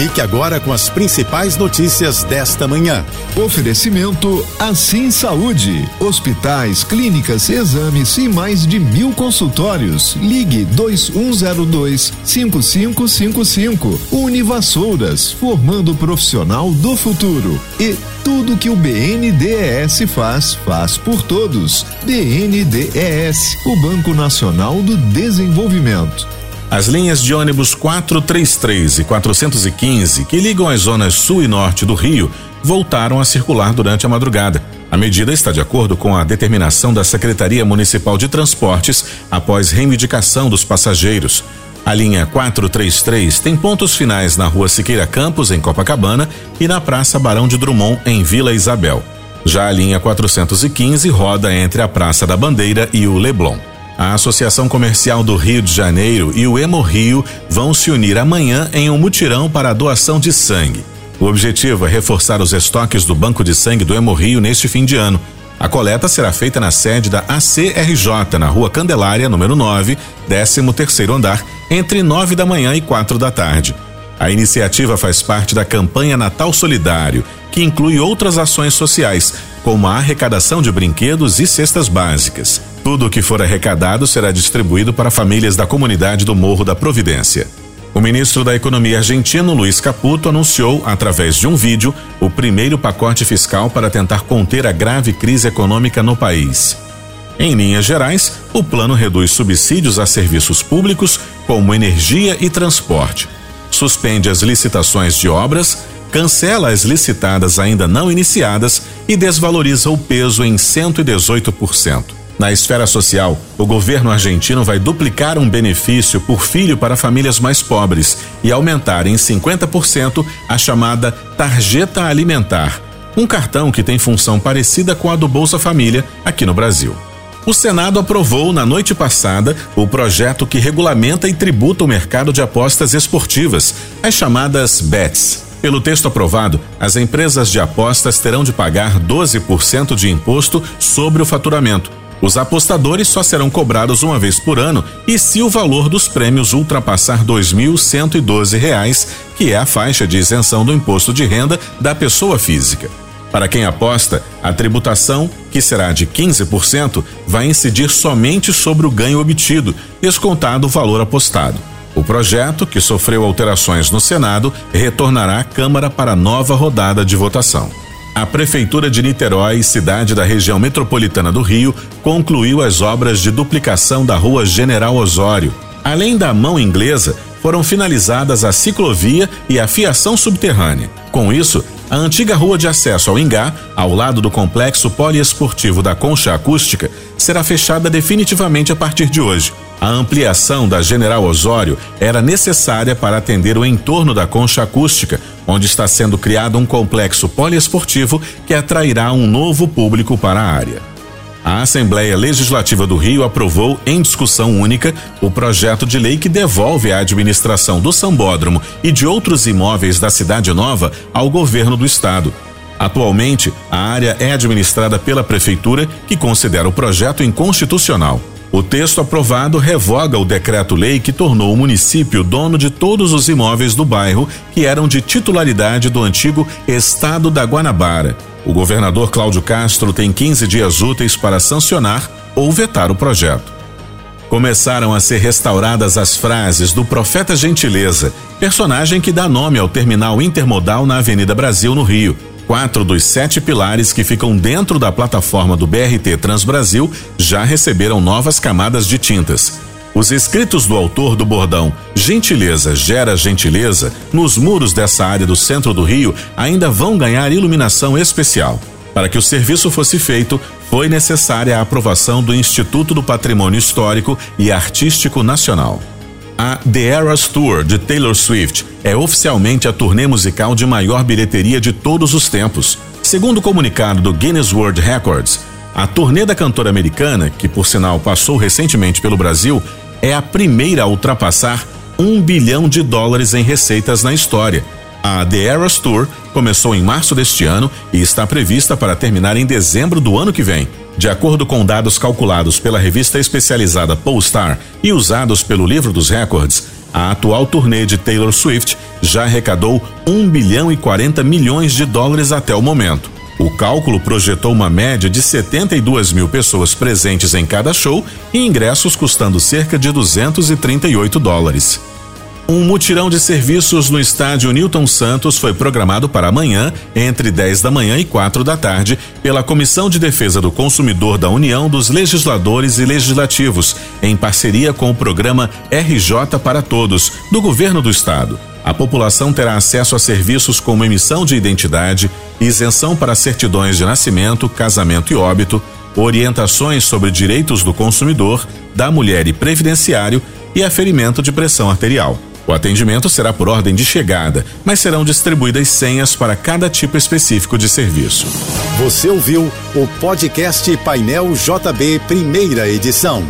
Fique agora com as principais notícias desta manhã. Oferecimento Assim Saúde. Hospitais, clínicas, exames e mais de mil consultórios. Ligue 2102 5555. Univassouras, formando o profissional do futuro. E tudo que o BNDES faz, faz por todos. BNDES, o Banco Nacional do Desenvolvimento. As linhas de ônibus 433 e 415, que ligam as zonas sul e norte do Rio, voltaram a circular durante a madrugada. A medida está de acordo com a determinação da Secretaria Municipal de Transportes após reivindicação dos passageiros. A linha 433 tem pontos finais na rua Siqueira Campos, em Copacabana, e na Praça Barão de Drummond, em Vila Isabel. Já a linha 415 roda entre a Praça da Bandeira e o Leblon. A Associação Comercial do Rio de Janeiro e o Emo Rio vão se unir amanhã em um mutirão para a doação de sangue. O objetivo é reforçar os estoques do Banco de Sangue do Emo Rio neste fim de ano. A coleta será feita na sede da ACRJ, na Rua Candelária, número 9, 13 terceiro andar, entre 9 da manhã e 4 da tarde. A iniciativa faz parte da campanha Natal Solidário, que inclui outras ações sociais, como a arrecadação de brinquedos e cestas básicas. Tudo o que for arrecadado será distribuído para famílias da comunidade do Morro da Providência. O ministro da Economia argentino, Luiz Caputo, anunciou, através de um vídeo, o primeiro pacote fiscal para tentar conter a grave crise econômica no país. Em linhas gerais, o plano reduz subsídios a serviços públicos, como energia e transporte, suspende as licitações de obras, cancela as licitadas ainda não iniciadas e desvaloriza o peso em 118%. Na esfera social, o governo argentino vai duplicar um benefício por filho para famílias mais pobres e aumentar em 50% a chamada tarjeta alimentar, um cartão que tem função parecida com a do Bolsa Família aqui no Brasil. O Senado aprovou na noite passada o projeto que regulamenta e tributa o mercado de apostas esportivas, as chamadas BETs. Pelo texto aprovado, as empresas de apostas terão de pagar 12% de imposto sobre o faturamento os apostadores só serão cobrados uma vez por ano e se o valor dos prêmios ultrapassar R$ 2.112, que é a faixa de isenção do imposto de renda da pessoa física. Para quem aposta, a tributação, que será de 15%, vai incidir somente sobre o ganho obtido, descontado o valor apostado. O projeto, que sofreu alterações no Senado, retornará à Câmara para nova rodada de votação. A Prefeitura de Niterói, cidade da região metropolitana do Rio, concluiu as obras de duplicação da Rua General Osório. Além da mão inglesa, foram finalizadas a ciclovia e a fiação subterrânea. Com isso, a antiga rua de acesso ao Ingá, ao lado do complexo poliesportivo da Concha Acústica, será fechada definitivamente a partir de hoje. A ampliação da General Osório era necessária para atender o entorno da Concha Acústica, onde está sendo criado um complexo poliesportivo que atrairá um novo público para a área. A Assembleia Legislativa do Rio aprovou, em discussão única, o projeto de lei que devolve a administração do Sambódromo e de outros imóveis da Cidade Nova ao governo do estado. Atualmente, a área é administrada pela Prefeitura, que considera o projeto inconstitucional. O texto aprovado revoga o decreto-lei que tornou o município dono de todos os imóveis do bairro que eram de titularidade do antigo Estado da Guanabara. O governador Cláudio Castro tem 15 dias úteis para sancionar ou vetar o projeto. Começaram a ser restauradas as frases do Profeta Gentileza, personagem que dá nome ao terminal intermodal na Avenida Brasil, no Rio. Quatro dos sete pilares que ficam dentro da plataforma do BRT Transbrasil já receberam novas camadas de tintas. Os escritos do autor do bordão Gentileza gera gentileza nos muros dessa área do centro do Rio ainda vão ganhar iluminação especial. Para que o serviço fosse feito, foi necessária a aprovação do Instituto do Patrimônio Histórico e Artístico Nacional. A The Eras Tour de Taylor Swift é oficialmente a turnê musical de maior bilheteria de todos os tempos. Segundo o comunicado do Guinness World Records, a turnê da cantora americana, que por sinal passou recentemente pelo Brasil, é a primeira a ultrapassar um bilhão de dólares em receitas na história. A The Eras Tour começou em março deste ano e está prevista para terminar em dezembro do ano que vem. De acordo com dados calculados pela revista especializada Polestar e usados pelo Livro dos Recordes, a atual turnê de Taylor Swift já arrecadou 1 bilhão e 40 milhões de dólares até o momento. O cálculo projetou uma média de 72 mil pessoas presentes em cada show e ingressos custando cerca de 238 dólares. Um mutirão de serviços no estádio Newton Santos foi programado para amanhã, entre 10 da manhã e 4 da tarde, pela Comissão de Defesa do Consumidor da União dos Legisladores e Legislativos, em parceria com o programa RJ para Todos, do Governo do Estado. A população terá acesso a serviços como emissão de identidade, isenção para certidões de nascimento, casamento e óbito, orientações sobre direitos do consumidor, da mulher e previdenciário e aferimento de pressão arterial. O atendimento será por ordem de chegada, mas serão distribuídas senhas para cada tipo específico de serviço. Você ouviu o podcast Painel JB, primeira edição.